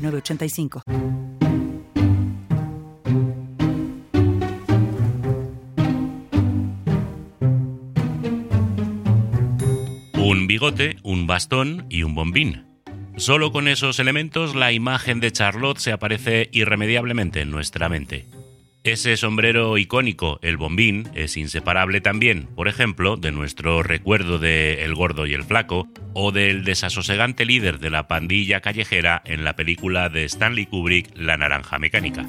906985. Un bigote, un bastón y un bombín. Solo con esos elementos la imagen de Charlotte se aparece irremediablemente en nuestra mente. Ese sombrero icónico, el bombín, es inseparable también, por ejemplo, de nuestro recuerdo de El gordo y el flaco o del desasosegante líder de la pandilla callejera en la película de Stanley Kubrick La naranja mecánica.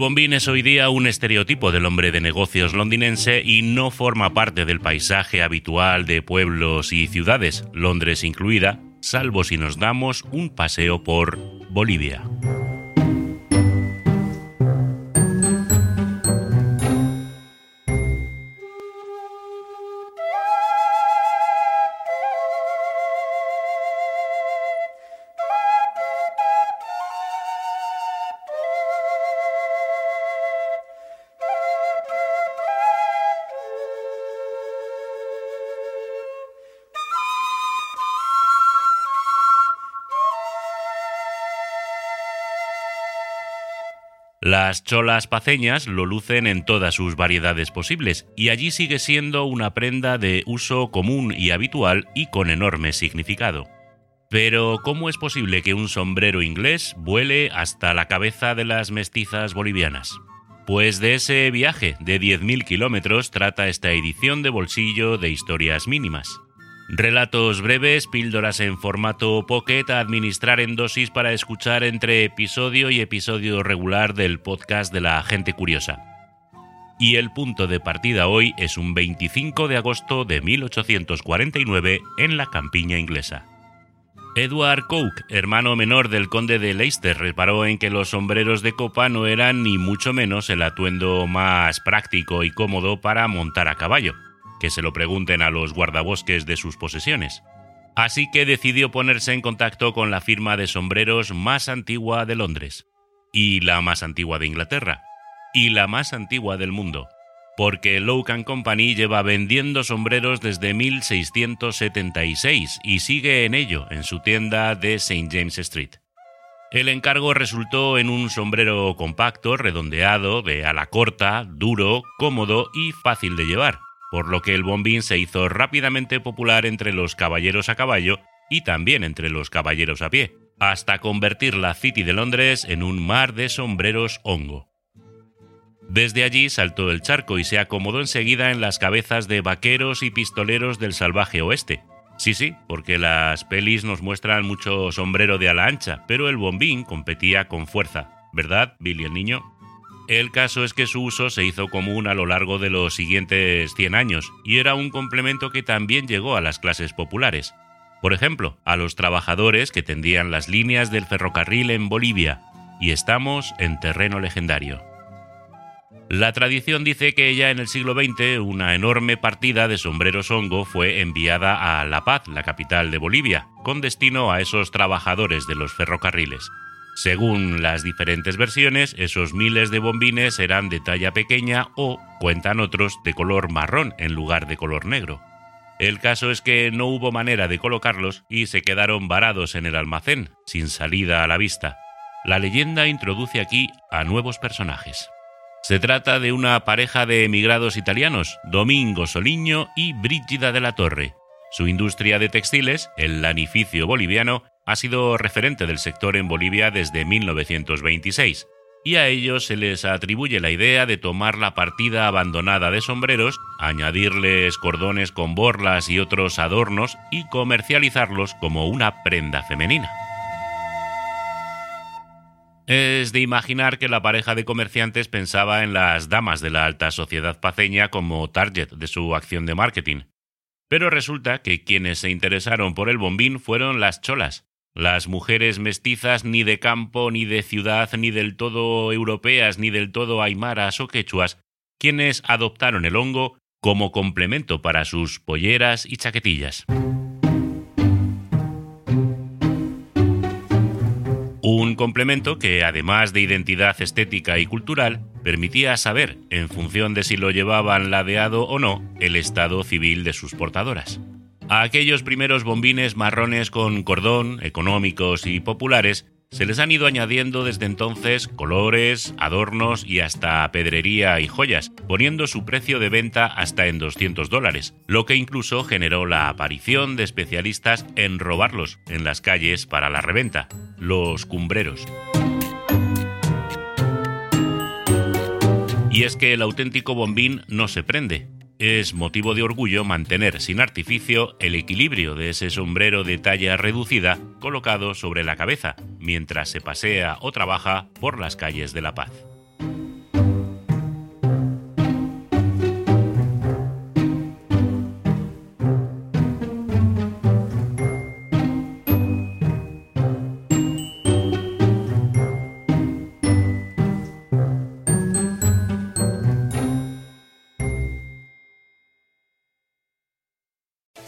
Bombín es hoy día un estereotipo del hombre de negocios londinense y no forma parte del paisaje habitual de pueblos y ciudades, Londres incluida, salvo si nos damos un paseo por Bolivia. Las cholas paceñas lo lucen en todas sus variedades posibles y allí sigue siendo una prenda de uso común y habitual y con enorme significado. Pero ¿cómo es posible que un sombrero inglés vuele hasta la cabeza de las mestizas bolivianas? Pues de ese viaje de 10.000 kilómetros trata esta edición de bolsillo de historias mínimas. Relatos breves, píldoras en formato pocket a administrar en dosis para escuchar entre episodio y episodio regular del podcast de la gente curiosa. Y el punto de partida hoy es un 25 de agosto de 1849 en la campiña inglesa. Edward Coke, hermano menor del conde de Leicester, reparó en que los sombreros de copa no eran ni mucho menos el atuendo más práctico y cómodo para montar a caballo que se lo pregunten a los guardabosques de sus posesiones. Así que decidió ponerse en contacto con la firma de sombreros más antigua de Londres, y la más antigua de Inglaterra, y la más antigua del mundo, porque Lowe Company lleva vendiendo sombreros desde 1676 y sigue en ello en su tienda de St. James Street. El encargo resultó en un sombrero compacto, redondeado, de ala corta, duro, cómodo y fácil de llevar por lo que el bombín se hizo rápidamente popular entre los caballeros a caballo y también entre los caballeros a pie, hasta convertir la City de Londres en un mar de sombreros hongo. Desde allí saltó el charco y se acomodó enseguida en las cabezas de vaqueros y pistoleros del salvaje oeste. Sí, sí, porque las pelis nos muestran mucho sombrero de ala ancha, pero el bombín competía con fuerza, ¿verdad, Billy el niño? El caso es que su uso se hizo común a lo largo de los siguientes 100 años y era un complemento que también llegó a las clases populares. Por ejemplo, a los trabajadores que tendían las líneas del ferrocarril en Bolivia, y estamos en terreno legendario. La tradición dice que ya en el siglo XX una enorme partida de sombreros hongo fue enviada a La Paz, la capital de Bolivia, con destino a esos trabajadores de los ferrocarriles. Según las diferentes versiones, esos miles de bombines eran de talla pequeña o, cuentan otros, de color marrón en lugar de color negro. El caso es que no hubo manera de colocarlos y se quedaron varados en el almacén, sin salida a la vista. La leyenda introduce aquí a nuevos personajes. Se trata de una pareja de emigrados italianos, Domingo Soliño y Brígida de la Torre. Su industria de textiles, el lanificio boliviano, ha sido referente del sector en Bolivia desde 1926. y a ellos se les atribuye la idea de tomar la partida abandonada de sombreros, añadirles cordones con borlas y otros adornos y comercializarlos como una prenda femenina. Es de imaginar que la pareja de comerciantes pensaba en las damas de la alta sociedad paceña como target de su acción de marketing. Pero resulta que quienes se interesaron por el bombín fueron las cholas, las mujeres mestizas ni de campo, ni de ciudad, ni del todo europeas, ni del todo aymaras o quechuas, quienes adoptaron el hongo como complemento para sus polleras y chaquetillas. Un complemento que, además de identidad estética y cultural, permitía saber, en función de si lo llevaban ladeado o no, el estado civil de sus portadoras. A aquellos primeros bombines marrones con cordón, económicos y populares, se les han ido añadiendo desde entonces colores, adornos y hasta pedrería y joyas, poniendo su precio de venta hasta en 200 dólares, lo que incluso generó la aparición de especialistas en robarlos en las calles para la reventa, los cumbreros. Y es que el auténtico bombín no se prende, es motivo de orgullo mantener sin artificio el equilibrio de ese sombrero de talla reducida colocado sobre la cabeza mientras se pasea o trabaja por las calles de La Paz.